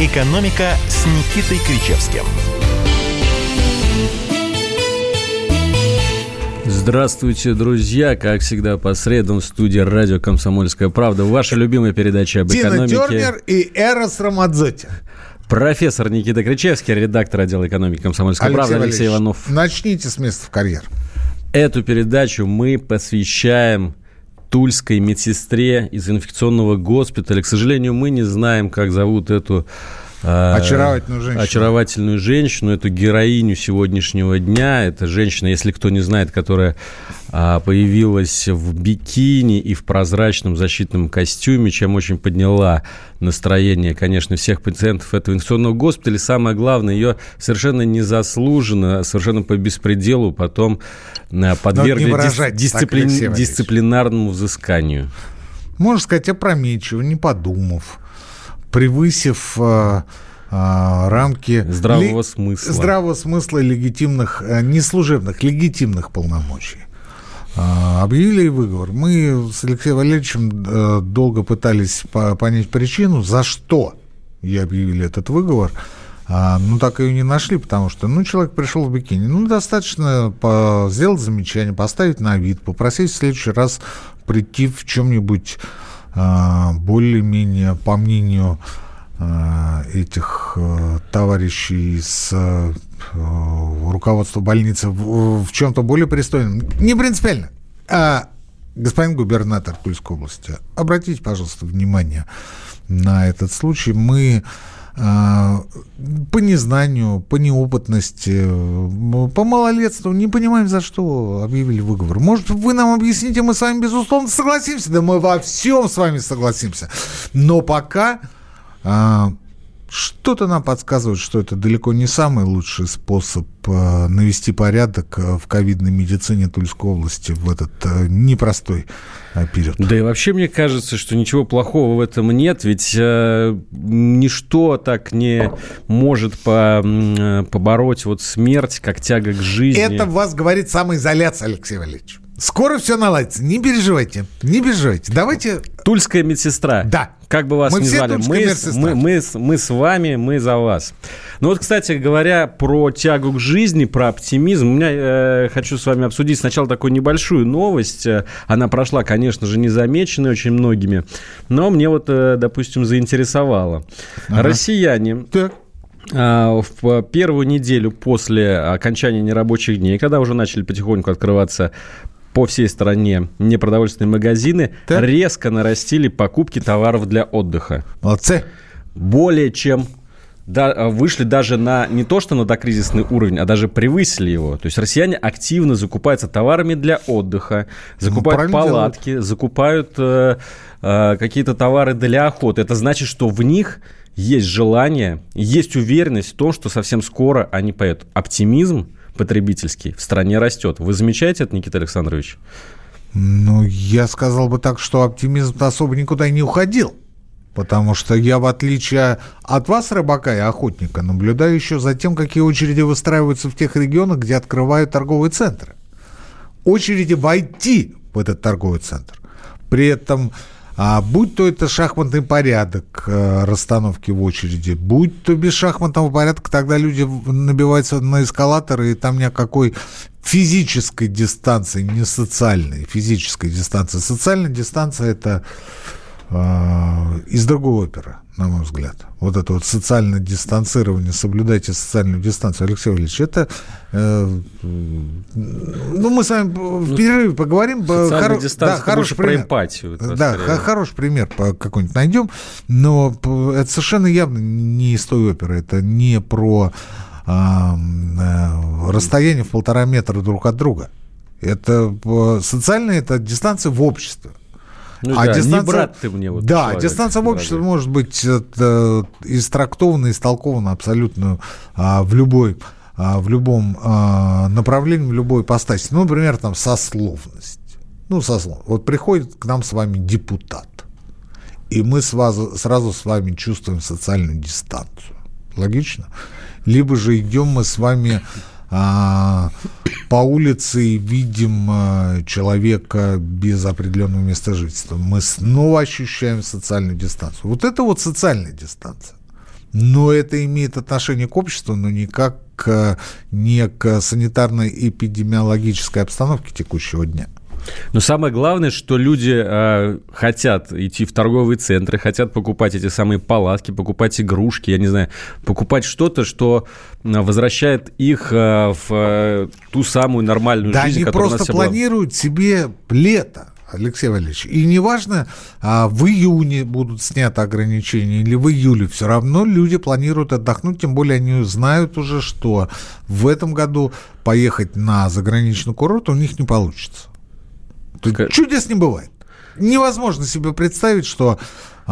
«Экономика» с Никитой Кричевским. Здравствуйте, друзья! Как всегда, по средам в студии радио «Комсомольская правда». Ваша любимая передача об Тина экономике. Тернер и Эрос Рамадзотти. Профессор Никита Кричевский, редактор отдела экономики «Комсомольской правды» Алексей Иванов. Начните с места в карьер. Эту передачу мы посвящаем тульской медсестре из инфекционного госпиталя. К сожалению, мы не знаем, как зовут эту Очаровательную женщину. очаровательную женщину, эту героиню сегодняшнего дня. Это женщина, если кто не знает, которая а, появилась в бикини и в прозрачном защитном костюме, чем очень подняла настроение, конечно, всех пациентов этого инфекционного госпиталя. Самое главное, ее совершенно незаслуженно, совершенно по беспределу потом а, подвергли дис- выражайтесь так, дисциплин- дисциплинарному взысканию. Можно сказать, опрометчиво, не подумав, превысив э, э, рамки Здравого смысла. здравого смысла и легитимных, э, не служебных, легитимных полномочий. Объявили выговор. Мы с Алексеем Валерьевичем долго пытались по- понять причину, за что и объявили этот выговор. Ну, так ее не нашли, потому что, ну, человек пришел в бикини. Ну, достаточно сделать замечание, поставить на вид, попросить в следующий раз прийти в чем-нибудь более-менее, по мнению а, этих э, товарищей из э, э, руководства больницы в, чем-то более пристойном. Не принципиально. А, господин губернатор Тульской области, обратите, пожалуйста, внимание на этот случай. Мы а, по незнанию, по неопытности, по малолетству не понимаем, за что объявили выговор. Может, вы нам объясните, мы с вами, безусловно, согласимся. Да мы во всем с вами согласимся. Но пока а, что-то нам подсказывает, что это далеко не самый лучший способ а, навести порядок а, в ковидной медицине Тульской области в этот а, непростой период. Да и вообще мне кажется, что ничего плохого в этом нет, ведь э, ничто так не может по, э, побороть вот смерть, как тяга к жизни. Это в вас говорит самоизоляция, Алексей Валерьевич. Скоро все наладится. Не переживайте. Не переживайте. Давайте... Тульская медсестра. Да. Как бы вас Мы ни звали, мы, мы, мы, с- мы с вами, мы за вас. Ну вот, кстати говоря, про тягу к жизни, про оптимизм, у меня э, хочу с вами обсудить сначала такую небольшую новость. Э, Она прошла, конечно же, незамеченной очень многими, но мне вот, э, допустим, заинтересовала. Россияне Так. а, в первую неделю после окончания нерабочих дней, когда уже начали потихоньку открываться по всей стране непродовольственные магазины, Так. резко нарастили покупки товаров для отдыха. Молодцы. Более чем да, вышли даже на не то что на докризисный уровень, а даже превысили его. То есть россияне активно закупаются товарами для отдыха, закупают Ну, палатки, закупают э, э, какие-то товары для охоты. Это значит, что в них есть желание, есть уверенность в том, что совсем скоро они поедут. Оптимизм потребительский в стране растет. Вы замечаете это, Никита Александрович? Ну, я сказал бы так, что оптимизм-то особо никуда не уходил. Потому что я, в отличие от вас, рыбака и охотника, наблюдаю еще за тем, какие очереди выстраиваются в тех регионах, где открывают торговые центры. Очереди войти в этот торговый центр. При этом, а, будь то это шахматный порядок э, расстановки в очереди, будь то без шахматного порядка, тогда люди набиваются на эскалаторы, и там ни о какой физической дистанции, не социальной, физической дистанции. Социальная дистанция – это э, из другой оперы, на мой взгляд. Вот это вот социальное дистанцирование, соблюдайте социальную дистанцию. Алексей Валерьевич, это... э, ну, мы с вами в перерыве поговорим. Социальная Хоро- дистанция, это хороший больше про пример. эмпатию, Да, х- хороший пример какой-нибудь найдем, но это совершенно явно не из той оперы. Это не про э, расстояние в полтора метра друг от друга. Это э, социальная это дистанция в обществе. Ну да, не брат ты мне. Вот, да, человек, дистанция в обществе дорогой. может быть это, истрактована, истолкована абсолютно а, в любой а, в любом а, направлении, в любой ипостаси. Ну, например, там сословность. Ну, сослов. Вот приходит к нам с вами депутат, и мы сразу, сразу с вами чувствуем социальную дистанцию. Логично? Либо же идем мы с вами а, по улице видим а, человека без определенного места жительства. Мы снова ощущаем социальную дистанцию. Вот это вот социальная дистанция. но это имеет отношение к обществу, но никак к, не к санитарно-эпидемиологической обстановке текущего дня. Но самое главное, что люди э, хотят идти в торговые центры, хотят покупать эти самые палатки, покупать игрушки, я не знаю, покупать что-то, что возвращает их э, в э, ту самую нормальную да жизнь, которая у нас Да, они просто планируют себе лето. Алексей Валерьевич. И неважно, а в июне будут сняты ограничения или в июле, все равно люди планируют отдохнуть, тем более они знают уже, что в этом году поехать на заграничный курорт у них не получится. Тут чудес не бывает. Невозможно себе представить, что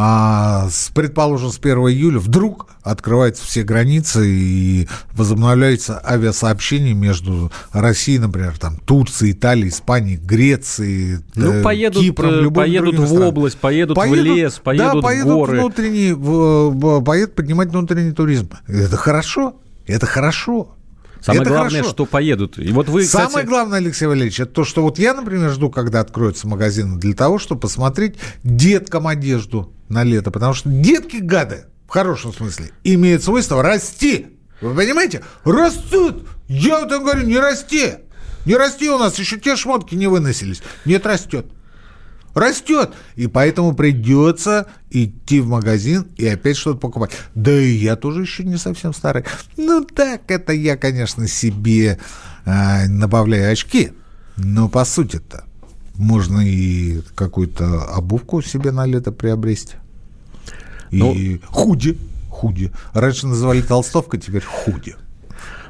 а, с, предположим, с 1 июля вдруг открываются все границы и возобновляется авиасообщение между Россией, например, там, Турцией, Италией, Испанией, Грецией, ну, э, поедут, Кипром, э, поедут в стран. область, поедут, поедут в лес, поедут да, поедут в горы. Внутренний, в, поедут поднимать внутренний туризм. Это хорошо, это хорошо. Самое это главное, хорошо. что поедут. И вот вы, Самое кстати... главное, Алексей Валерьевич, это то, что вот я, например, жду, когда откроются магазины, для того, чтобы посмотреть деткам одежду на лето. Потому что детки гады, в хорошем смысле, имеют свойство расти. Вы понимаете? Растут. Я вот говорю, не расти. Не расти у нас, еще те шмотки не выносились. Нет, растет растет. И поэтому придется идти в магазин и опять что-то покупать. Да и я тоже еще не совсем старый. Ну так, это я, конечно, себе э, добавляю очки. Но по сути-то можно и какую-то обувку себе на лето приобрести. И ну, худи. Худи. Раньше называли толстовка, теперь худи.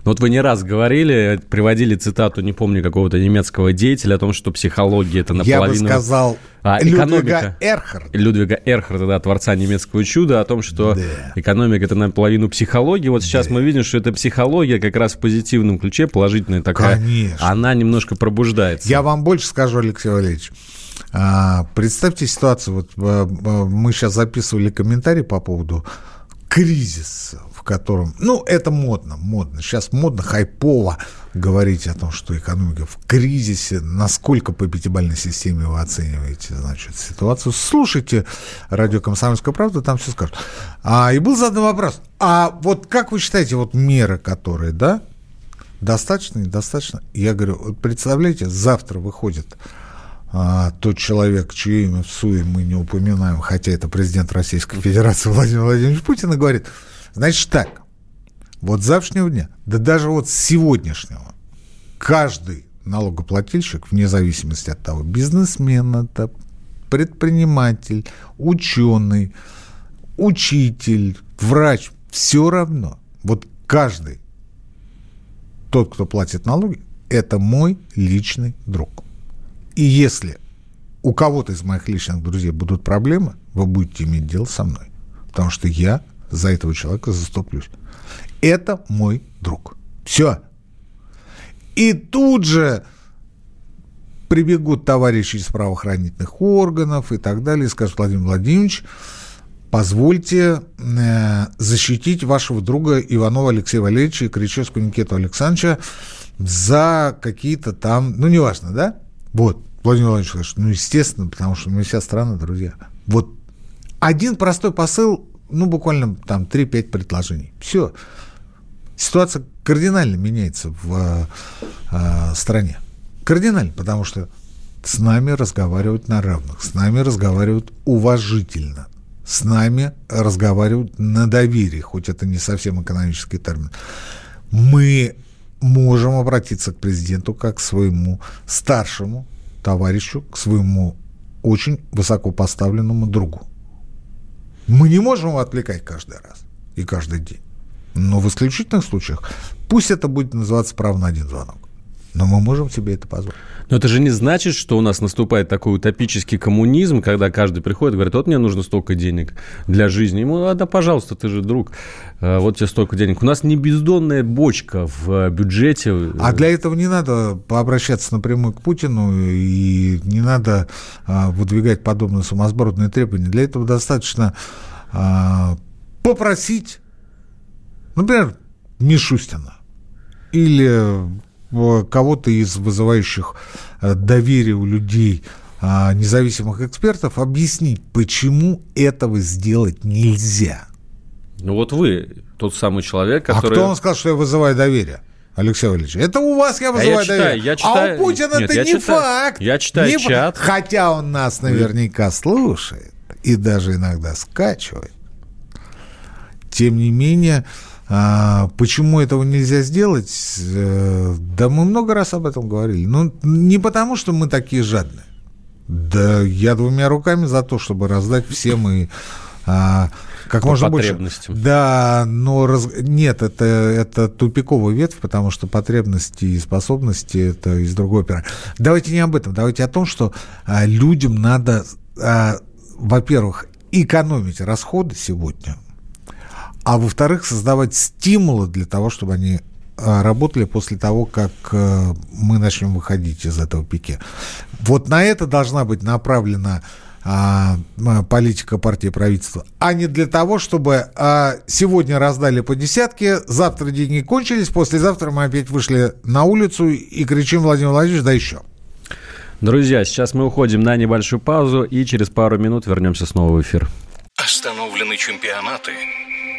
Ну, вот вы не раз говорили, приводили цитату, не помню, какого-то немецкого деятеля о том, что психология это наполовину... Я бы сказал а, Людвига Эрхарда. Людвига Эрхарда, да, творца немецкого чуда, о том, что да. экономика это наполовину психология. Вот сейчас да. мы видим, что эта психология как раз в позитивном ключе, положительная такая. Конечно. Она немножко пробуждается. Я вам больше скажу, Алексей Валерьевич. А, представьте ситуацию, вот а, а, мы сейчас записывали комментарий по поводу кризиса котором... Ну, это модно, модно. Сейчас модно, хайпово говорить о том, что экономика в кризисе. Насколько по пятибалльной системе вы оцениваете, значит, ситуацию? Слушайте радио «Комсомольская правда», там все скажут. А, и был задан вопрос. А вот как вы считаете, вот меры, которые, да, достаточно, недостаточно? Я говорю, вот представляете, завтра выходит а, тот человек, чье имя в СУе мы не упоминаем, хотя это президент Российской Федерации Владимир Владимирович Путин, и говорит – Значит так, вот с завтрашнего дня, да даже вот с сегодняшнего, каждый налогоплательщик, вне зависимости от того, бизнесмен это, предприниматель, ученый, учитель, врач, все равно. Вот каждый, тот, кто платит налоги, это мой личный друг. И если у кого-то из моих личных друзей будут проблемы, вы будете иметь дело со мной. Потому что я за этого человека заступлюсь. Это мой друг. Все. И тут же прибегут товарищи из правоохранительных органов и так далее, и скажут, Владимир Владимирович, позвольте э, защитить вашего друга Иванова Алексея Валерьевича и Кричевского Никиту Александровича за какие-то там, ну, неважно, да? Вот, Владимир Владимирович ну, естественно, потому что мы вся страна, друзья. Вот один простой посыл ну, буквально там 3-5 предложений. Все. Ситуация кардинально меняется в э, стране. Кардинально, потому что с нами разговаривают на равных, с нами разговаривают уважительно, с нами разговаривают на доверии, хоть это не совсем экономический термин. Мы можем обратиться к президенту как к своему старшему товарищу, к своему очень высоко поставленному другу. Мы не можем его отвлекать каждый раз и каждый день. Но в исключительных случаях пусть это будет называться право на один звонок. Но мы можем себе это позволить. Но это же не значит, что у нас наступает такой утопический коммунизм, когда каждый приходит и говорит, вот мне нужно столько денег для жизни. Ему, а да, пожалуйста, ты же друг, э, вот тебе столько денег. У нас не бездонная бочка в бюджете. А для этого не надо обращаться напрямую к Путину и не надо а, выдвигать подобные сумасбродные требования. Для этого достаточно попросить, например, Мишустина или кого-то из вызывающих э, доверие у людей а, независимых экспертов объяснить, почему этого сделать нельзя. Ну вот вы, тот самый человек, который... А кто вам сказал, что я вызываю доверие? Алексей Валерьевич, это у вас я вызываю а я читаю, доверие. Я читаю, а у Путина нет, это не читаю, факт. Я читаю не чат. Хотя он нас наверняка слушает и даже иногда скачивает. Тем не менее, а, почему этого нельзя сделать? Э, да мы много раз об этом говорили. Ну, не потому, что мы такие жадные. Да я двумя руками за то, чтобы раздать всем и а, как По можно больше. Да, но раз... нет, это, это тупиковый ветвь, потому что потребности и способности это из другой оперы. Давайте не об этом, давайте о том, что а, людям надо, а, во-первых, экономить расходы сегодня, а во-вторых, создавать стимулы для того, чтобы они а, работали после того, как а, мы начнем выходить из этого пике. Вот на это должна быть направлена а, политика партии правительства, а не для того, чтобы а, сегодня раздали по десятке, завтра деньги кончились, послезавтра мы опять вышли на улицу и кричим Владимир Владимирович, да еще. Друзья, сейчас мы уходим на небольшую паузу и через пару минут вернемся снова в эфир. Остановлены чемпионаты,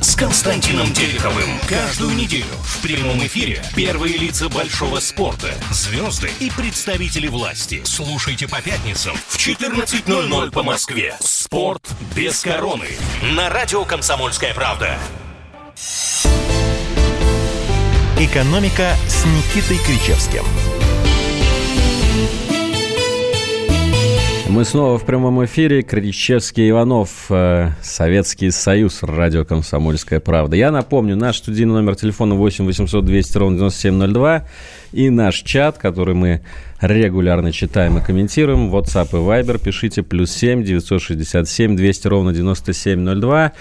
с Константином Тереховым. Каждую неделю в прямом эфире первые лица большого спорта, звезды и представители власти. Слушайте по пятницам в 14.00 по Москве. «Спорт без короны» на радио «Комсомольская правда». «Экономика» с Никитой Кричевским – Мы снова в прямом эфире. Кричевский Иванов, э, Советский Союз, радио «Комсомольская правда». Я напомню, наш студийный номер телефона 8 800 200 ровно 9702 и наш чат, который мы регулярно читаем и комментируем. WhatsApp и Viber пишите плюс 7 967 200 ровно 9702.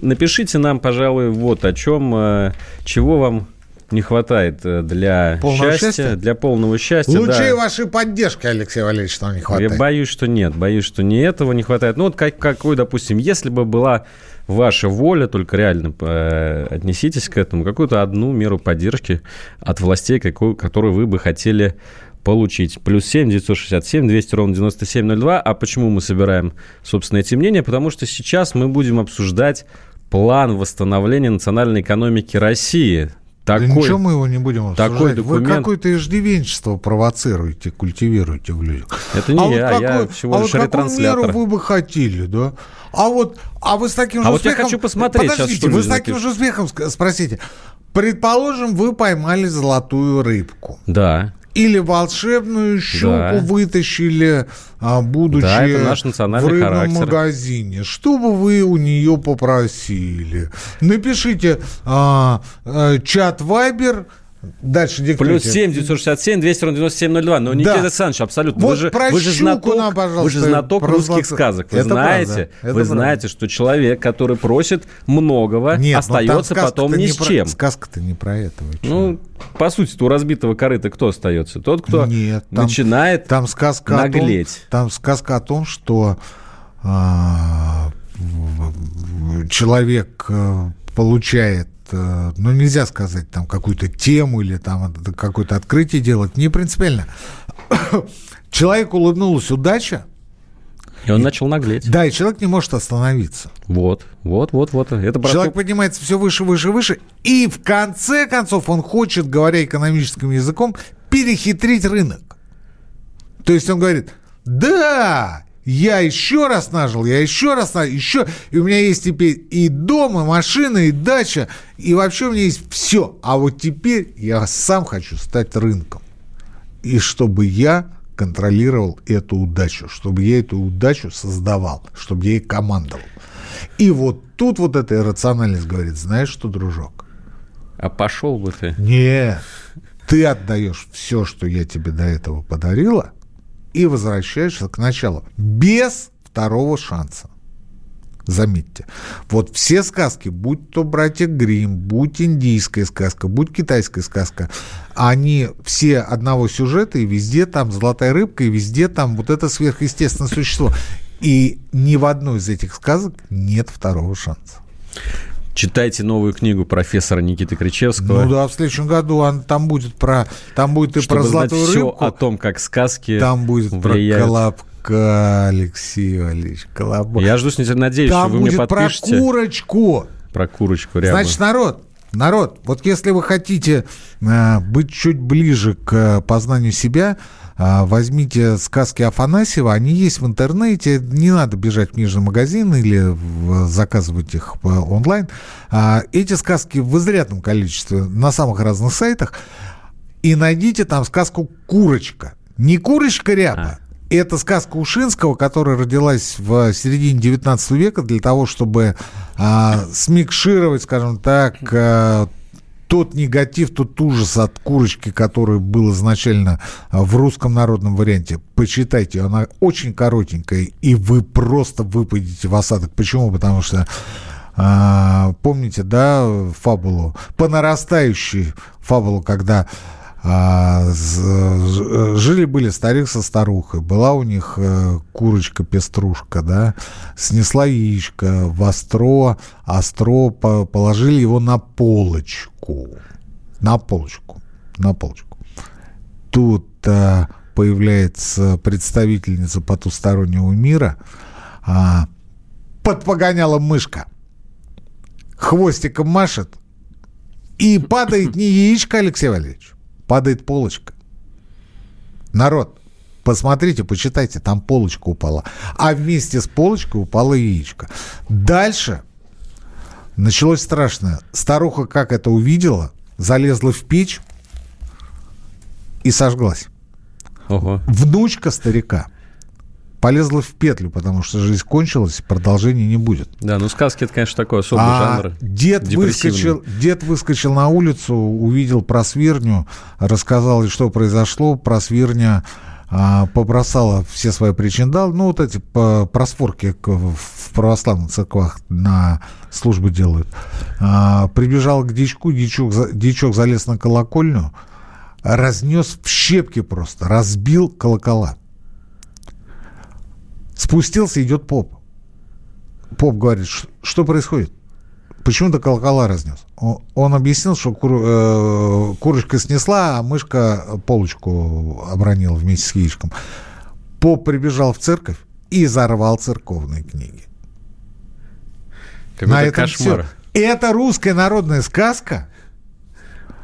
Напишите нам, пожалуй, вот о чем, э, чего вам не хватает э, для полного счастья, счастья, для полного счастья. Лучшей да. вашей поддержки, Алексей Валерьевич, нам не хватает. Я боюсь, что нет, боюсь, что не этого не хватает. Ну вот как, какой, допустим, если бы была ваша воля, только реально э, отнеситесь к этому, какую-то одну меру поддержки от властей, какую, которую вы бы хотели получить. Плюс 7 967 200 ровно 9702. А почему мы собираем, собственно, эти мнения? Потому что сейчас мы будем обсуждать план восстановления национальной экономики России такой, да ничего мы его не будем обсуждать. Такой документ... Вы какое-то иждивенчество провоцируете, культивируете в людях. Это не а я, вот какой, я всего а лишь вот ретранслятор. меру вы бы хотели, да? А вот, а вы с таким а же вот успехом... я хочу посмотреть Подождите, сейчас, вы с таким же успехом спросите. Предположим, вы поймали золотую рыбку. Да. Или волшебную щуку да. вытащили, а, будучи да, это наш национальный в рыбном характер. магазине. Что бы вы у нее попросили? Напишите а, а, чат Вайбер Дальше диктуйте. Плюс 7 967 200 ровно 9702. Но, Никита да. Александрович, абсолютно. Вот вы, же, вы, же знаток, нам, вы же знаток русских злато... сказок. Вы это знаете, вы правда. знаете, что человек, который просит многого, Нет, остается потом ни с про... чем. Сказка-то не про это. Ну, по сути, у разбитого корыта кто остается? Тот, кто Нет, там, начинает там сказка наглеть. Том, там сказка о том, что а, человек а, получает ну, нельзя сказать там какую-то тему или там какое-то открытие делать, не принципиально. Человеку улыбнулась удача, и он и, начал наглеть. Да, и человек не может остановиться. Вот, вот, вот, вот. Это человек поднимается все выше, выше, выше, и в конце концов он хочет, говоря экономическим языком, перехитрить рынок. То есть он говорит, да, я еще раз нажил, я еще раз нажил, еще. И у меня есть теперь и дом, и машина, и дача, и вообще у меня есть все. А вот теперь я сам хочу стать рынком. И чтобы я контролировал эту удачу, чтобы я эту удачу создавал, чтобы я ей командовал. И вот тут вот эта иррациональность говорит, знаешь что, дружок? А пошел бы ты. Нет, ты отдаешь все, что я тебе до этого подарила – и возвращаешься к началу. Без второго шанса. Заметьте. Вот все сказки, будь то «Братья Грим, будь индийская сказка, будь китайская сказка, они все одного сюжета, и везде там золотая рыбка, и везде там вот это сверхъестественное существо. И ни в одной из этих сказок нет второго шанса. Читайте новую книгу профессора Никиты Кричевского. Ну да, в следующем году он, там будет про там будет и Чтобы про знать золотую все рыбку. о том, как сказки Там будет влияют. про Колобка, Алексей Валерьевич, Колобок. Я жду с нетерпением, надеюсь, Там что вы мне будет про подпишете курочку. про курочку рябу. Значит, народ, народ, вот если вы хотите э, быть чуть ближе к э, познанию себя, э, возьмите сказки Афанасьева, они есть в интернете, не надо бежать в книжный магазин или в- заказывать их по- онлайн. А, Эти сказки в изрядном количестве на самых разных сайтах. И найдите там сказку «Курочка». Не «Курочка ряба», это сказка Ушинского, которая родилась в середине 19 века для того, чтобы а, смикшировать, скажем так, а, тот негатив, тот ужас от курочки, который был изначально в русском народном варианте. Почитайте, она очень коротенькая, и вы просто выпадете в осадок. Почему? Потому что а, помните, да, фабулу, по нарастающей фабулу, когда а, жили-были старик со старухой, была у них э, курочка-пеструшка, да, снесла яичко в остро, остро по- положили его на полочку, на полочку, на полочку. Тут а, появляется представительница потустороннего мира, а, подпогоняла мышка, хвостиком машет, и падает не яичко, Алексей Валерьевич, падает полочка. Народ, посмотрите, почитайте, там полочка упала. А вместе с полочкой упало яичко. Дальше началось страшное. Старуха, как это увидела, залезла в печь и сожглась. Ого. Внучка старика полезла в петлю, потому что жизнь кончилась, продолжения не будет. Да, ну сказки это, конечно, такой особый А жанр. дед выскочил, дед выскочил на улицу, увидел просвирню, рассказал, что произошло. Просвирня а, побросала все свои причиндалы, ну, вот эти просфорки в православных церквах на службы делают. А, прибежал к дичку, дичок, дичок залез на колокольню, разнес в щепки просто, разбил колокола. Спустился, идет поп. Поп говорит, «Ш- что происходит? Почему ты колокола разнес? Он объяснил, что кур- э, курочка снесла, а мышка полочку обронила вместе с яичком. Поп прибежал в церковь и взорвал церковные книги. Какой-то этом кошмар. всё. Это русская народная сказка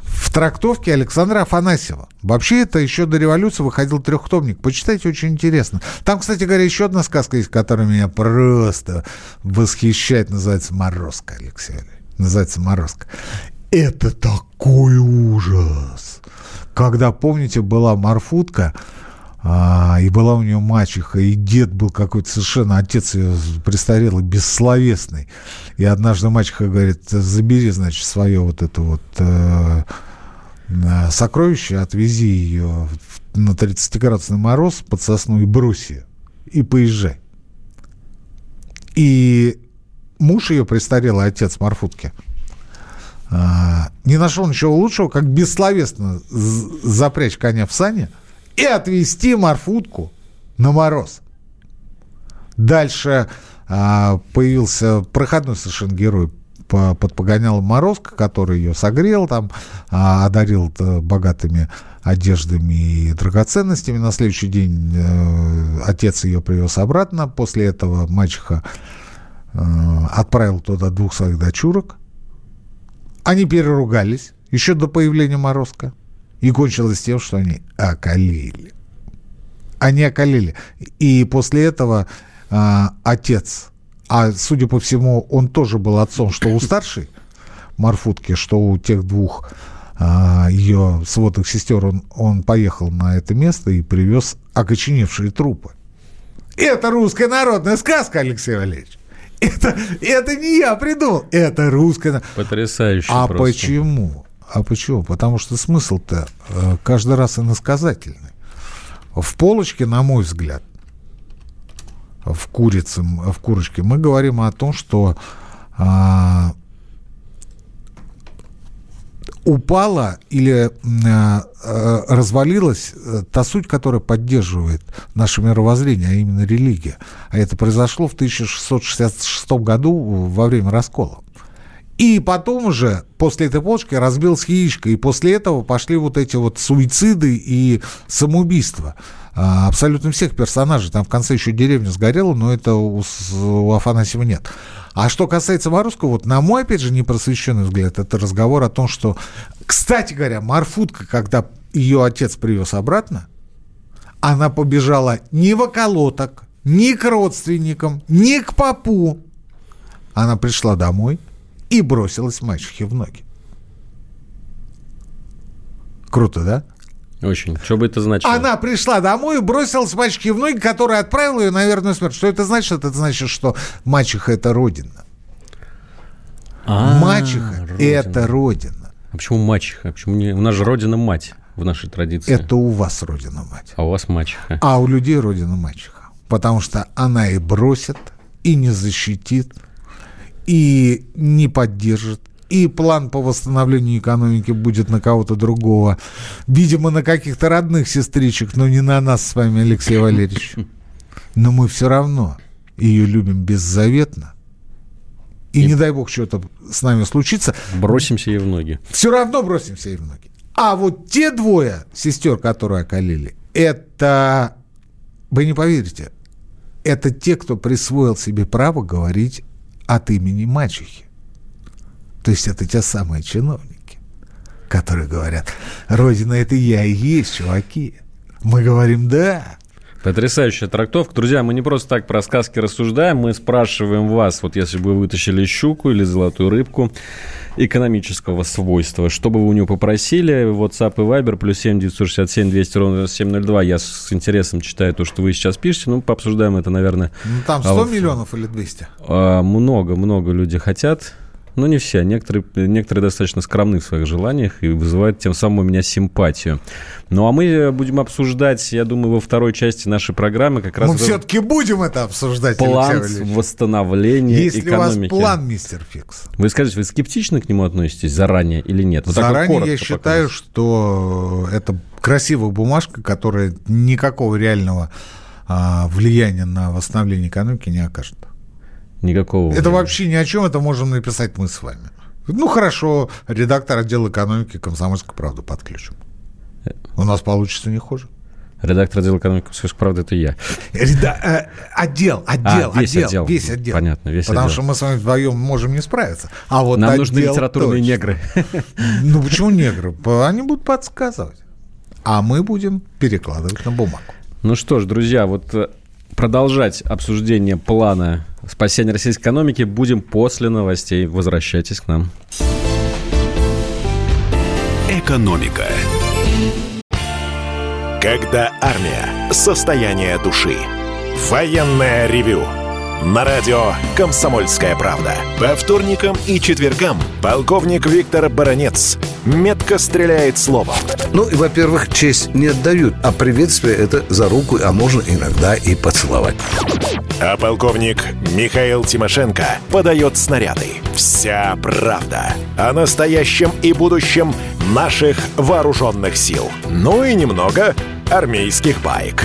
в трактовке Александра Афанасьева. Вообще, это еще до революции выходил трехтомник. Почитайте, очень интересно. Там, кстати говоря, еще одна сказка есть, которая меня просто восхищает. Называется «Морозко», Алексей Валерьевич. Называется «Морозко». Это такой ужас. Когда, помните, была Марфутка, а, и была у нее мачеха, и дед был какой-то совершенно, отец ее престарелый, бессловесный. И однажды мачеха говорит, забери, значит, свое вот это вот э, э, сокровище, отвези ее на 30-градусный мороз под сосну и ее, и поезжай. И муж ее престарелый, отец Марфутки, а, не нашел ничего лучшего, как бессловесно запрячь коня в сани и отвезти Марфутку на мороз. Дальше появился проходной совершенно герой по, под погонялом Морозко, который ее согрел, там, а, одарил богатыми одеждами и драгоценностями. На следующий день э, отец ее привез обратно. После этого мачеха э, отправил туда двух своих дочурок. Они переругались еще до появления Морозка. И кончилось тем, что они околели. Они околели. И после этого а, отец, а судя по всему, он тоже был отцом, что у старшей Марфутки, что у тех двух а, ее сводных сестер, он, он поехал на это место и привез окоченевшие трупы. Это русская народная сказка, Алексей Валерьевич. Это, это не я придумал, это русская... Потрясающе А просто. почему? А почему? Потому что смысл-то э, каждый раз иносказательный. В полочке, на мой взгляд, в курице, в курочке, мы говорим о том, что а, упала или э, э, развалилась э, та суть, которая поддерживает наше мировоззрение, а именно религия. А это произошло в 1666 году во время раскола. И потом уже, после этой полочки, разбилась яичко. И после этого пошли вот эти вот суициды и самоубийства. А, абсолютно всех персонажей. Там в конце еще деревня сгорела, но это у, у Афанасьева нет. А что касается Марусского, вот на мой, опять же, непросвещенный взгляд, это разговор о том, что, кстати говоря, Марфутка, когда ее отец привез обратно, она побежала не в околоток, ни к родственникам, ни к папу. Она пришла домой и бросилась мачехе в ноги. Круто, да? Очень. Что бы это значило? Она пришла домой и бросилась мачехе в ноги, которая отправила ее на верную смерть. Что это значит? Это значит, что мачеха – это родина. А, мачеха – это родина. А почему мачеха? Почему не... У нас же родина мать в нашей традиции. Это у вас родина мать. А у вас мачеха. А у людей родина мачеха. Потому что она и бросит, и не защитит, и не поддержит, и план по восстановлению экономики будет на кого-то другого. Видимо, на каких-то родных сестричек, но не на нас с вами, Алексей Валерьевич. Но мы все равно ее любим беззаветно. И, и не дай бог что-то с нами случится. Бросимся ей в ноги. Все равно бросимся ей в ноги. А вот те двое сестер, которые околели, это, вы не поверите, это те, кто присвоил себе право говорить от имени мачехи. То есть это те самые чиновники, которые говорят, Родина это я и есть, чуваки. Мы говорим «да». Потрясающая трактовка. Друзья, мы не просто так про сказки рассуждаем, мы спрашиваем вас, вот если бы вы вытащили щуку или золотую рыбку экономического свойства, что бы вы у него попросили? WhatsApp и Viber плюс 7 967 200 ровно 702. Я с интересом читаю то, что вы сейчас пишете. Ну, пообсуждаем это, наверное. Ну, там 100 а, миллионов или 200? А, много, много люди хотят. Ну, не все. Некоторые, некоторые достаточно скромны в своих желаниях и вызывают тем самым у меня симпатию. Ну, а мы будем обсуждать, я думаю, во второй части нашей программы как раз... Мы все-таки будем это обсуждать, План восстановления Если экономики. у вас план, мистер Фикс. Вы скажете, вы скептично к нему относитесь заранее или нет? Вот заранее вот я считаю, показать. что это красивая бумажка, которая никакого реального а, влияния на восстановление экономики не окажет. Никакого. Это вообще ни о чем, это можем написать мы с вами. Ну хорошо, редактор отдела экономики комсомольской правды подключим. У нас получится не хуже. Редактор отдела экономики комсомольской правды это я. Реда... Э, отдел, отдел, а, весь отдел, отдел. Весь отдел. Понятно, весь Потому отдел. что мы с вами вдвоем можем не справиться. А вот Нам нужны литературные точно. негры. Ну почему негры? Они будут подсказывать. А мы будем перекладывать на бумагу. Ну что ж, друзья, вот э, продолжать обсуждение плана спасения российской экономики будем после новостей. Возвращайтесь к нам. Экономика. Когда армия. Состояние души. Военное ревю на радио «Комсомольская правда». По вторникам и четвергам полковник Виктор Баранец метко стреляет словом. Ну, и, во-первых, честь не отдают, а приветствие это за руку, а можно иногда и поцеловать. А полковник Михаил Тимошенко подает снаряды. Вся правда о настоящем и будущем наших вооруженных сил. Ну и немного армейских баек.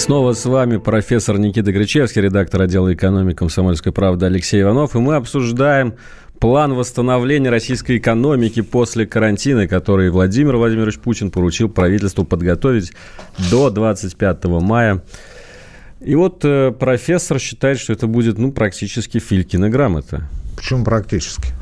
Снова с вами профессор Никита Гречевский, редактор отдела экономики комсомольской правды Алексей Иванов. И мы обсуждаем план восстановления российской экономики после карантина, который Владимир Владимирович Путин поручил правительству подготовить до 25 мая. И вот э, профессор считает, что это будет ну, практически Филькина грамота. Почему практически?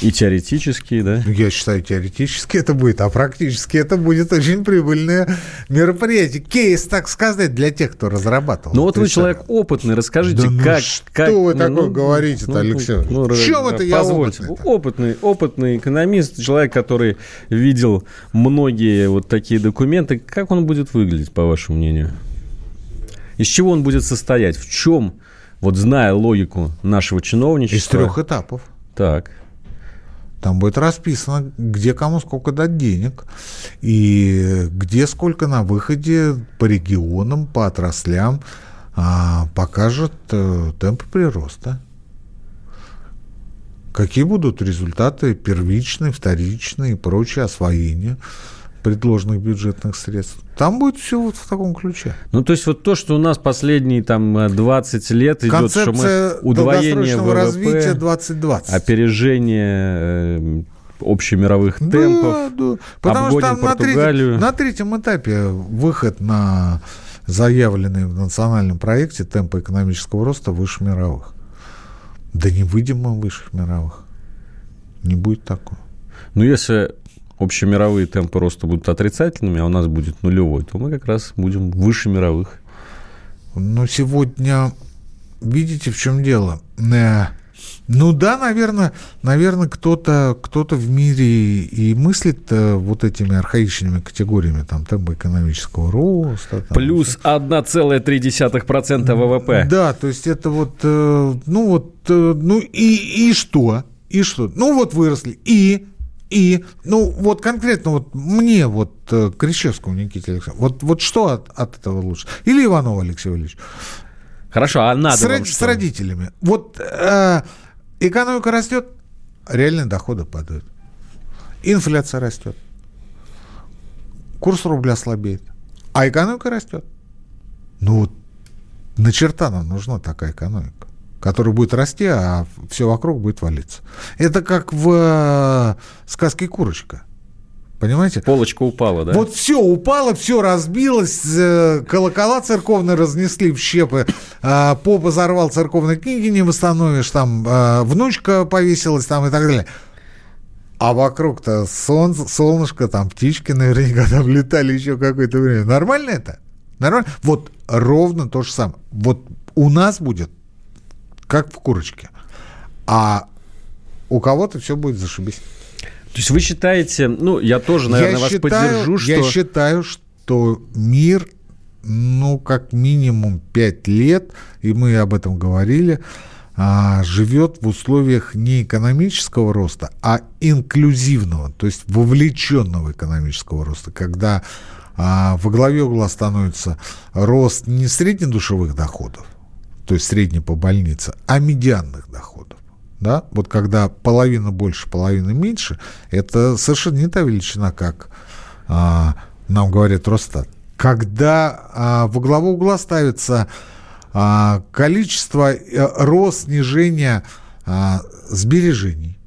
И теоретически, да? Я считаю, теоретически это будет, а практически это будет очень прибыльное мероприятие. Кейс, так сказать, для тех, кто разрабатывал. Ну вот вы человек опытный, расскажите, да ну как... что как, вы ну, такое ну, говорите-то, ну, Алексей? Ну, в чем это я позвольте. опытный Опытный, опытный экономист, человек, который видел многие вот такие документы. Как он будет выглядеть, по вашему мнению? Из чего он будет состоять? В чем, вот зная логику нашего чиновничества... Из трех этапов. Так. Там будет расписано, где кому сколько дать денег, и где сколько на выходе по регионам, по отраслям а, покажет а, темпы прироста. Какие будут результаты первичные, вторичные и прочее освоения предложенных бюджетных средств. Там будет все вот в таком ключе. Ну, то есть вот то, что у нас последние там 20 лет идет, Концепция что мы удвоение ВВП, развития 2020. опережение общемировых темпов, да. Потому что там на третьем, на третьем этапе выход на заявленный в национальном проекте темпы экономического роста выше мировых. Да не выйдем мы выше мировых. Не будет такого. Ну, если общемировые темпы роста будут отрицательными, а у нас будет нулевой, то мы как раз будем выше мировых. Но сегодня, видите, в чем дело? Э, ну да, наверное, наверное, кто-то кто в мире и мыслит э, вот этими архаичными категориями, там, темпа экономического роста. Там, Плюс 1,3% ВВП. Да, то есть это вот, э, ну вот, ну и, и что? И что? Ну вот выросли. И и, ну, вот конкретно вот мне, вот э, Кричевскому Никите Александровичу, вот, вот что от, от этого лучше? Или Иванову Алексею Валерьевичу? Хорошо, а надо с, вам с родителями. Вот э, экономика растет, реальные доходы падают. Инфляция растет. Курс рубля слабеет. А экономика растет. Ну, вот на черта нам нужна такая экономика который будет расти, а все вокруг будет валиться. Это как в э, сказке «Курочка». Понимаете? Полочка упала, да? Вот все упало, все разбилось, э, колокола церковные разнесли в щепы, э, поп взорвал церковные книги, не восстановишь, там внучка повесилась там и так далее. А вокруг-то солнце, солнышко, там птички наверняка там летали еще какое-то время. Нормально это? Нормально? Вот ровно то же самое. Вот у нас будет как в курочке. А у кого-то все будет зашибись. То есть вы считаете, ну, я тоже, наверное, я вас считаю, поддержу, что... Я считаю, что мир, ну, как минимум 5 лет, и мы об этом говорили, а, живет в условиях не экономического роста, а инклюзивного, то есть вовлеченного экономического роста, когда а, во главе угла становится рост не среднедушевых доходов, то есть средний по больнице, а медианных доходов. Да? Вот когда половина больше, половина меньше, это совершенно не та величина, как а, нам говорит Росстат. Когда а, во главу угла ставится а, количество, а, рост, снижение а, сбережений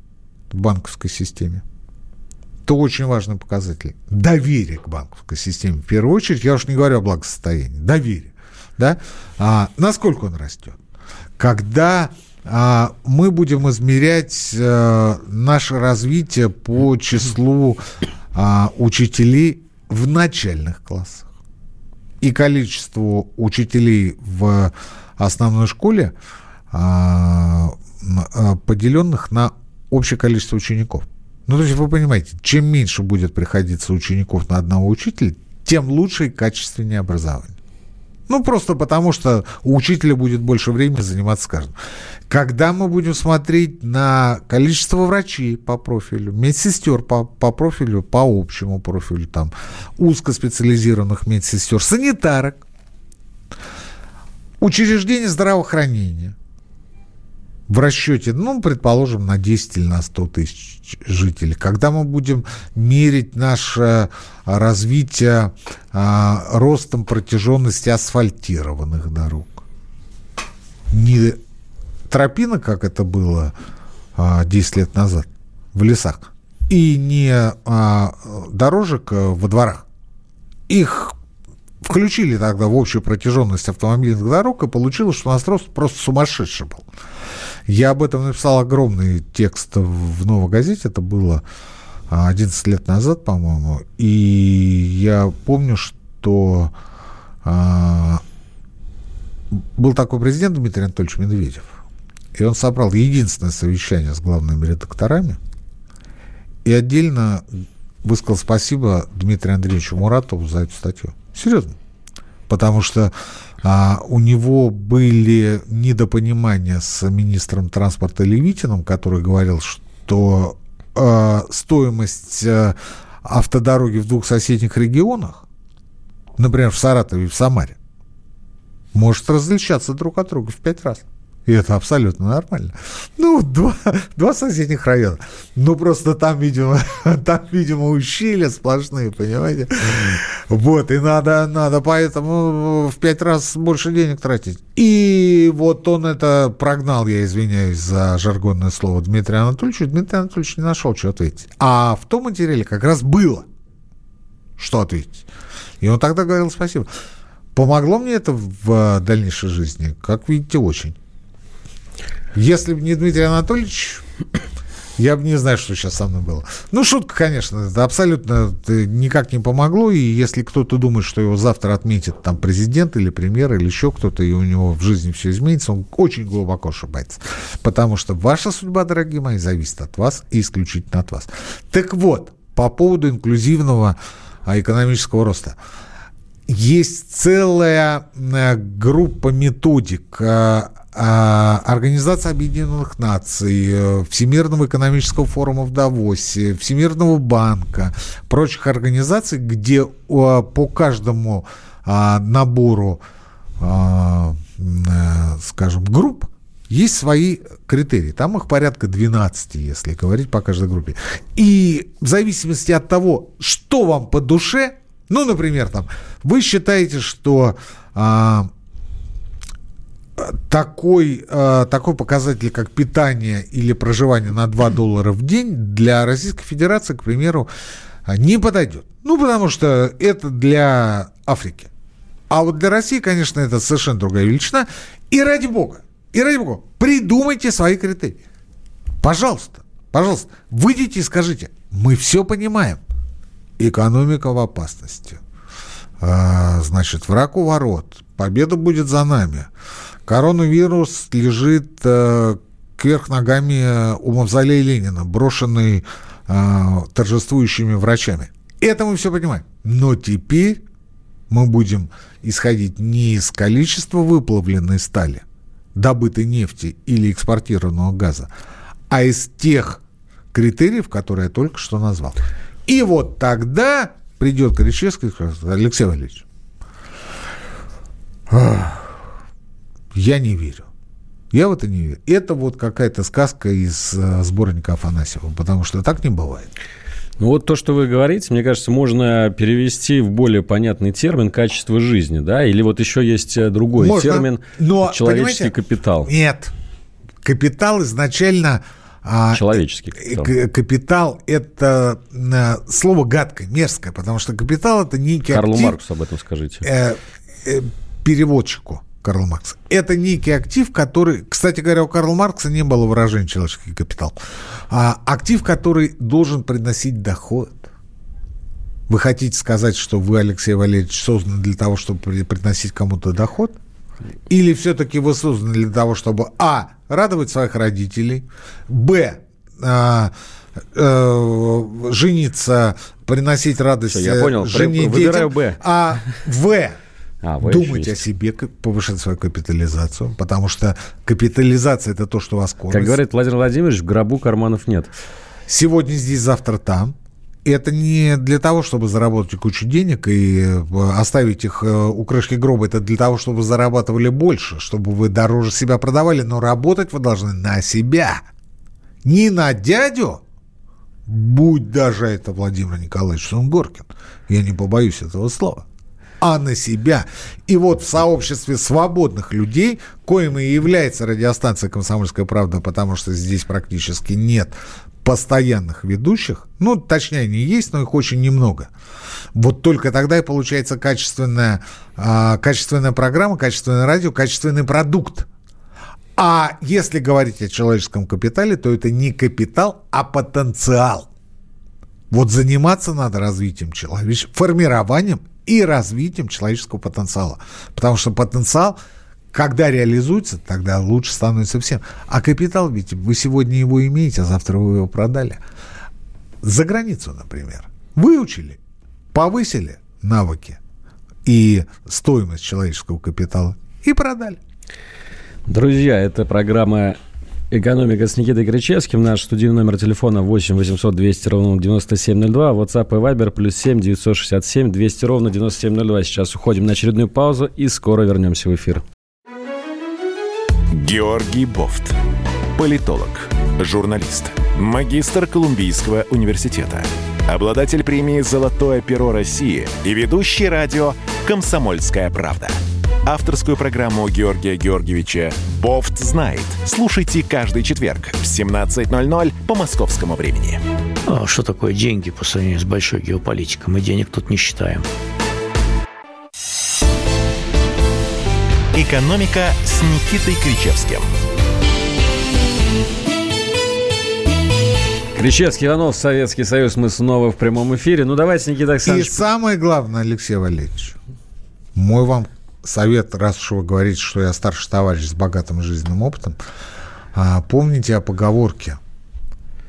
в банковской системе, то очень важный показатель. Доверие к банковской системе. В первую очередь, я уж не говорю о благосостоянии, доверие да, а, насколько он растет. Когда а, мы будем измерять а, наше развитие по числу а, учителей в начальных классах и количеству учителей в основной школе, а, а, поделенных на общее количество учеников. Ну, то есть вы понимаете, чем меньше будет приходиться учеников на одного учителя, тем лучше и качественнее образование. Ну, просто потому, что у учителя будет больше времени заниматься каждым. Когда мы будем смотреть на количество врачей по профилю, медсестер по, по профилю, по общему профилю, там, узкоспециализированных медсестер, санитарок, учреждения здравоохранения, в расчете, ну, предположим, на 10 или на 100 тысяч жителей. Когда мы будем мерить наше развитие а, ростом протяженности асфальтированных дорог, не тропинок, как это было а, 10 лет назад в лесах, и не а, дорожек а, во дворах. Их включили тогда в общую протяженность автомобильных дорог, и получилось, что у нас рост просто сумасшедший был. Я об этом написал огромный текст в «Новой газете». Это было 11 лет назад, по-моему. И я помню, что а, был такой президент Дмитрий Анатольевич Медведев. И он собрал единственное совещание с главными редакторами и отдельно высказал спасибо Дмитрию Андреевичу Муратову за эту статью. Серьезно. Потому что а, у него были недопонимания с министром транспорта Левитиным, который говорил, что а, стоимость а, автодороги в двух соседних регионах, например, в Саратове и в Самаре, может различаться друг от друга в пять раз. И это абсолютно нормально. Ну, два, два соседних района. Ну, просто там, видимо, там, видимо, ущелья сплошные, понимаете? Вот, и надо, надо поэтому в пять раз больше денег тратить. И вот он это прогнал, я извиняюсь за жаргонное слово, Дмитрия Анатольевича. Дмитрий Анатольевич не нашел, что ответить. А в том материале как раз было, что ответить. И он тогда говорил спасибо. Помогло мне это в дальнейшей жизни? Как видите, очень. Если бы не Дмитрий Анатольевич, я бы не знаю, что сейчас со мной было. Ну, шутка, конечно, это абсолютно никак не помогло. И если кто-то думает, что его завтра отметит там президент или премьер или еще кто-то, и у него в жизни все изменится, он очень глубоко ошибается. Потому что ваша судьба, дорогие мои, зависит от вас и исключительно от вас. Так вот, по поводу инклюзивного а, экономического роста. Есть целая э, группа методик а, Организация Объединенных Наций, э, Всемирного экономического форума в Давосе, Всемирного банка, прочих организаций, где по каждому а, набору, а, э, скажем, групп есть свои критерии. Там их порядка 12, если говорить по каждой группе. И в зависимости от того, что вам по душе, ну, например, там, вы считаете, что такой, э, такой показатель, как питание или проживание на 2 доллара в день для Российской Федерации, к примеру, не подойдет. Ну, потому что это для Африки. А вот для России, конечно, это совершенно другая величина. И ради бога, и ради бога, придумайте свои критерии. Пожалуйста, пожалуйста, выйдите и скажите, мы все понимаем. Экономика в опасности. А, значит, враг у ворот. Победа будет за нами. Коронавирус лежит э, кверх ногами у мавзолея Ленина, брошенный э, торжествующими врачами. Это мы все понимаем. Но теперь мы будем исходить не из количества выплавленной стали, добытой нефти или экспортированного газа, а из тех критериев, которые я только что назвал. И вот тогда придет Кричевский и скажет, Алексей Валерьевич, я не верю. Я в это не верю. Это вот какая-то сказка из э, сборника Афанасьева, потому что так не бывает. Ну вот то, что вы говорите, мне кажется, можно перевести в более понятный термин качество жизни, да? Или вот еще есть э, другой можно, термин но, человеческий капитал. Нет, капитал изначально а, человеческий капитал. Капитал – это слово гадкое, мерзкое, потому что капитал – это некий Карлу актив, Марксу об этом скажите. Э, э, переводчику. Карл Маркс. Это некий актив, который, кстати говоря, у Карла Маркса не было выражения человеческий капитал. А актив, который должен приносить доход. Вы хотите сказать, что вы, Алексей Валерьевич, созданы для того, чтобы приносить кому-то доход? Или все-таки вы созданы для того, чтобы, а, радовать своих родителей, б, а, а, жениться, приносить радость Все, я понял. жене, Выбираю детям, Б. а, в, а, думать о себе, повышать свою капитализацию, потому что капитализация – это то, что вас кормит. Как говорит Владимир Владимирович, в гробу карманов нет. Сегодня здесь, завтра там. Это не для того, чтобы заработать кучу денег и э, оставить их э, у крышки гроба. Это для того, чтобы вы зарабатывали больше, чтобы вы дороже себя продавали. Но работать вы должны на себя. Не на дядю, будь даже это Владимир Николаевич Сунгоркин. Я не побоюсь этого слова а на себя. И вот в сообществе свободных людей, коим и является радиостанция «Комсомольская правда», потому что здесь практически нет постоянных ведущих, ну, точнее, они есть, но их очень немного. Вот только тогда и получается качественная, э, качественная программа, качественное радио, качественный продукт. А если говорить о человеческом капитале, то это не капитал, а потенциал. Вот заниматься надо развитием человеческого, формированием и развитием человеческого потенциала. Потому что потенциал, когда реализуется, тогда лучше становится всем. А капитал, ведь вы сегодня его имеете, а завтра вы его продали. За границу, например. Выучили, повысили навыки и стоимость человеческого капитала и продали. Друзья, это программа «Экономика» с Никитой Кричевским. Наш студийный номер телефона 8 800 200 ровно 9702. WhatsApp и Viber плюс 7 967 200 ровно 9702. Сейчас уходим на очередную паузу и скоро вернемся в эфир. Георгий Бофт. Политолог, журналист, магистр Колумбийского университета, обладатель премии «Золотое перо России» и ведущий радио «Комсомольская правда» авторскую программу Георгия Георгиевича «Бофт знает». Слушайте каждый четверг в 17.00 по московскому времени. А что такое деньги по сравнению с большой геополитикой? Мы денег тут не считаем. «Экономика» с Никитой Кричевским. Кричевский, Иванов, Советский Союз. Мы снова в прямом эфире. Ну, давайте, Никита Александрович... И самое главное, Алексей Валерьевич, мой вам совет, раз уж вы говорите, что я старший товарищ с богатым жизненным опытом, а, помните о поговорке.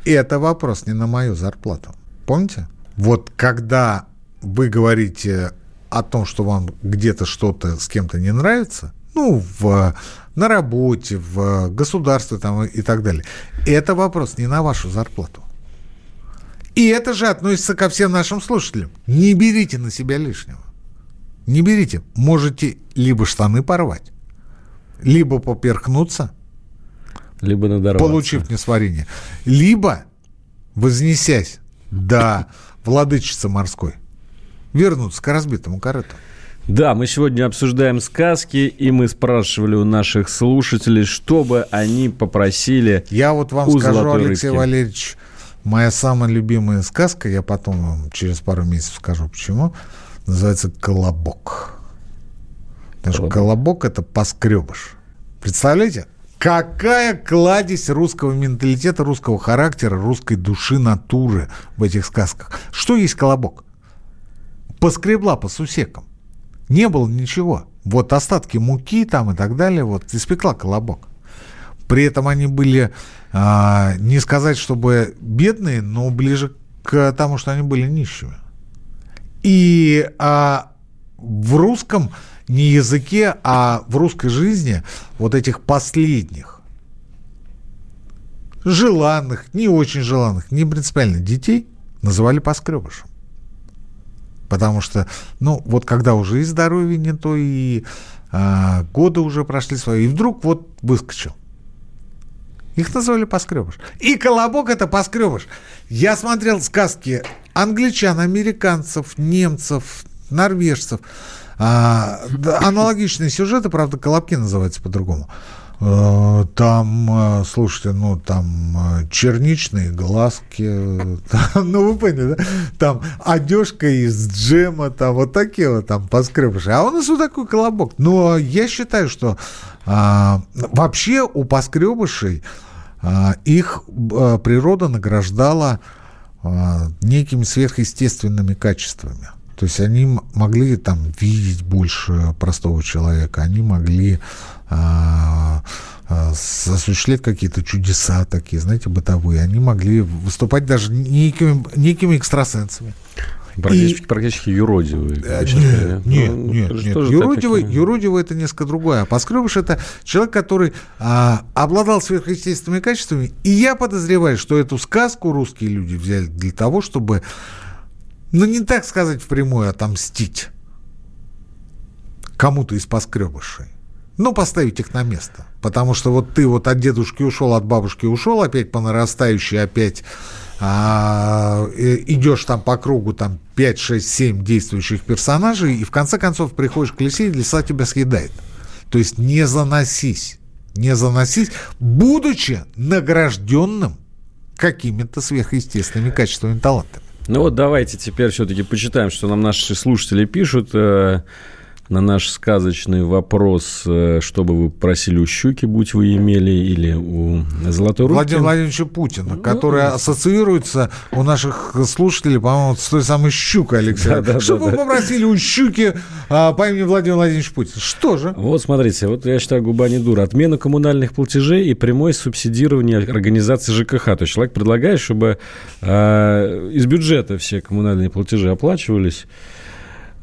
И это вопрос не на мою зарплату. Помните? Вот когда вы говорите о том, что вам где-то что-то с кем-то не нравится, ну, в, на работе, в государстве там, и так далее, это вопрос не на вашу зарплату. И это же относится ко всем нашим слушателям. Не берите на себя лишнего. Не берите. Можете либо штаны порвать, либо поперхнуться, либо надорваться. получив несварение, либо, вознесясь до владычицы морской, вернуться к разбитому корыту. Да, мы сегодня обсуждаем сказки, и мы спрашивали у наших слушателей, чтобы они попросили Я вот вам скажу, Алексей рыбки. Валерьевич, моя самая любимая сказка, я потом вам через пару месяцев скажу, почему – называется «Колобок». Потому что колобок – это поскребыш. Представляете? Какая кладезь русского менталитета, русского характера, русской души, натуры в этих сказках. Что есть колобок? Поскребла по сусекам. Не было ничего. Вот остатки муки там и так далее, вот испекла колобок. При этом они были, а, не сказать, чтобы бедные, но ближе к тому, что они были нищими. И а, в русском не языке, а в русской жизни вот этих последних желанных, не очень желанных, не принципиально детей называли поскребышем. Потому что, ну, вот когда уже и здоровье не то, и а, годы уже прошли свои, и вдруг вот выскочил. Их называли поскребыш. И колобок это поскребыш. Я смотрел сказки англичан, американцев, немцев, норвежцев. А, аналогичные сюжеты, правда, колобки называются по-другому. Э, там, э, слушайте, ну, там э, черничные глазки, ну, вы поняли, да? Там одежка из джема, там вот такие вот там поскребыши. А у нас вот такой колобок. Но я считаю, что а, вообще у поскребышей а, их природа награждала некими сверхъестественными качествами. То есть они могли там видеть больше простого человека, они могли а, а, осуществлять какие-то чудеса такие, знаете, бытовые. Они могли выступать даже некими, некими экстрасенсами. Практически, и... практически юродивый. Э, нет, нет, ну, нет, нет. Юродивый, юродивый это несколько другое. А Поскребыш это человек, который а, обладал сверхъестественными качествами. И я подозреваю, что эту сказку русские люди взяли для того, чтобы, ну не так сказать впрямую, отомстить кому-то из поскребышей. Ну, поставить их на место. Потому что вот ты вот от дедушки ушел, от бабушки ушел, опять по нарастающей, опять а, идешь там по кругу там 5, 6, 7 действующих персонажей, и в конце концов приходишь к лесе, и леса тебя съедает. То есть не заносись, не заносись, будучи награжденным какими-то сверхъестественными качествами, талантами. Ну вот давайте теперь все-таки почитаем, что нам наши слушатели пишут. На наш сказочный вопрос, э, что бы вы просили у щуки, будь вы имели, или у золотой рыбки. Владимира Владимировича Путина, Ну, который ассоциируется у наших слушателей, по-моему, с той самой щукой, Алексей. Да-да-да-да. Что бы вы попросили у щуки а, по имени Владимир Владимирович Путин? Что же? Вот смотрите, вот я считаю, губа не дура. Отмена коммунальных платежей и прямое субсидирование организации ЖКХ. То есть человек предлагает, чтобы э, из бюджета все коммунальные платежи оплачивались,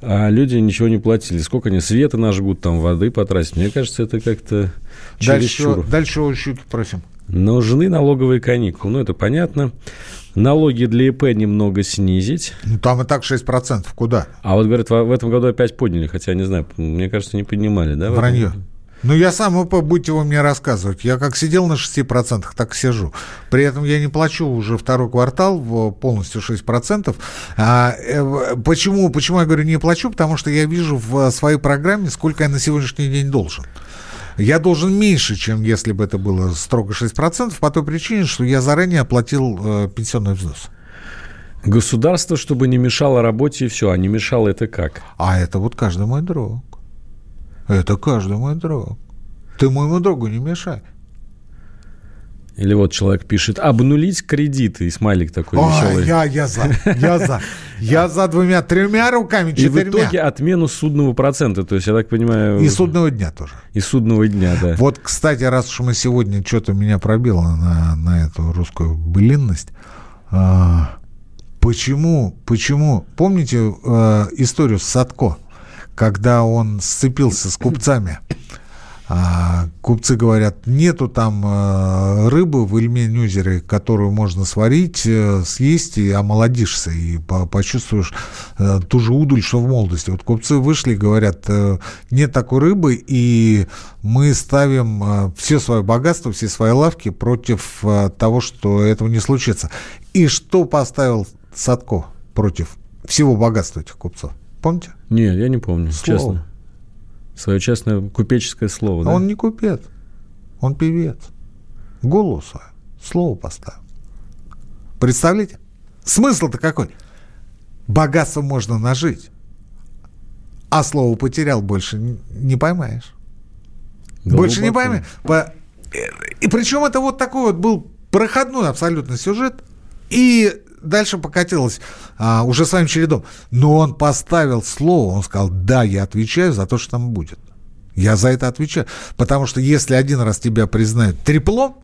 а люди ничего не платили. Сколько они света нажгут, там воды потратить. Мне кажется, это как-то Дальше, чересчур. дальше у щуки просим. Нужны налоговые каникулы. Ну, это понятно. Налоги для ИП немного снизить. Ну, там и так 6%. Куда? А вот, говорят, в этом году опять подняли. Хотя, не знаю, мне кажется, не поднимали, да? этом Вранье. году? Ну, я сам ИП, будете вы мне рассказывать. Я как сидел на 6%, так сижу. При этом я не плачу уже второй квартал полностью 6%. А, э, почему, почему я говорю не плачу? Потому что я вижу в своей программе, сколько я на сегодняшний день должен. Я должен меньше, чем если бы это было строго 6%, по той причине, что я заранее оплатил э, пенсионный взнос. Государство, чтобы не мешало работе, и все. А не мешало это как? А это вот каждый мой друг. Это каждый мой друг. Ты моему другу не мешай. Или вот человек пишет, обнулить кредиты, и смайлик такой Ой, веселый. я, я за, я за. Я за двумя, тремя руками, И в четырьмя. итоге отмену судного процента. То есть, я так понимаю... И судного дня тоже. и судного дня, да. Вот, кстати, раз уж мы сегодня что-то меня пробило на, на эту русскую былинность, а, почему, почему, помните э, историю с Садко, когда он сцепился с купцами? А, купцы говорят, нету там э, рыбы в Ильмень-озере, которую можно сварить, э, съесть и омолодишься, и по- почувствуешь э, ту же удаль, что в молодости. Вот купцы вышли и говорят, э, нет такой рыбы, и мы ставим все свое богатство, все свои лавки против того, что этого не случится. И что поставил Садко против всего богатства этих купцов? Помните? Нет, я не помню, Слово. честно. Свое честное купеческое слово, да? Он не купец, он певец. Голову свою, слово поставил. Представляете? Смысл-то какой? Богатство можно нажить, а слово потерял, больше не поймаешь. Больше не Глубоко. поймешь. По- И причем это вот такой вот был проходной абсолютно сюжет. И дальше покатилось а, уже своим чередом. Но он поставил слово, он сказал, да, я отвечаю за то, что там будет. Я за это отвечаю. Потому что если один раз тебя признают треплом,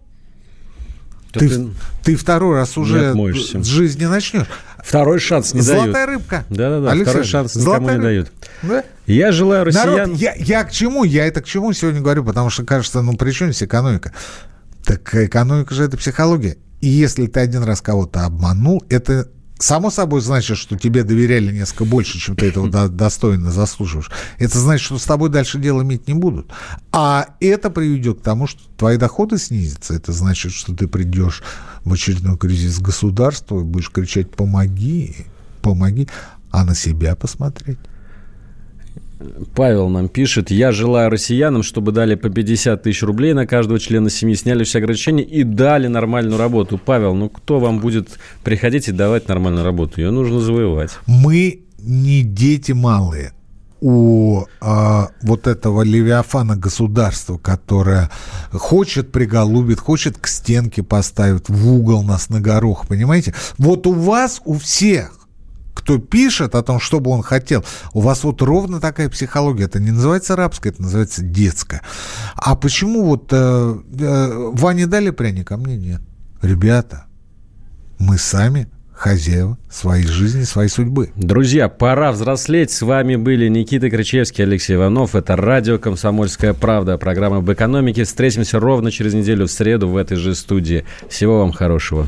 То ты, ты ты второй раз уже с жизни начнешь. Второй шанс не Золотая дают. рыбка. Да-да-да, Алексей второй шанс никому золотая не рыбка. Да? Я желаю россиян... Народ, я, я к чему? Я это к чему сегодня говорю? Потому что кажется, ну при чем здесь экономика? Так экономика же это психология. И если ты один раз кого-то обманул, это само собой значит, что тебе доверяли несколько больше, чем ты этого до- достойно заслуживаешь. Это значит, что с тобой дальше дело иметь не будут. А это приведет к тому, что твои доходы снизятся. Это значит, что ты придешь в очередной кризис государства и будешь кричать «помоги, помоги», а на себя посмотреть. Павел нам пишет, я желаю россиянам, чтобы дали по 50 тысяч рублей на каждого члена семьи, сняли все ограничения и дали нормальную работу. Павел, ну кто вам будет приходить и давать нормальную работу? Ее нужно завоевать. мы не дети малые у а, вот этого левиафана государства, которое хочет приголубит, хочет к стенке поставить, в угол нас на горох, понимаете? Вот у вас, у всех, кто пишет о том, что бы он хотел, у вас вот ровно такая психология. Это не называется рабская, это называется детская. А почему вот э, э, Ване дали пряник, а мне нет? Ребята, мы сами хозяева своей жизни, своей судьбы. Друзья, пора взрослеть. С вами были Никита Кричевский, Алексей Иванов. Это радио «Комсомольская правда». Программа об экономике. Встретимся ровно через неделю в среду в этой же студии. Всего вам хорошего.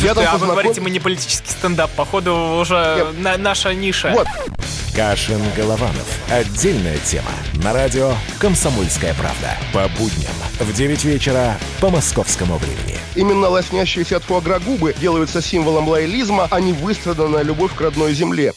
Я там а вы говорите, мы не политический стендап. Походу, уже на- наша ниша. Вот, Кашин Голованов. Отдельная тема. На радио «Комсомольская правда». По будням в 9 вечера по московскому времени. Именно лоснящиеся от фуагра губы делаются символом лоялизма, а не выстраданная любовь к родной земле.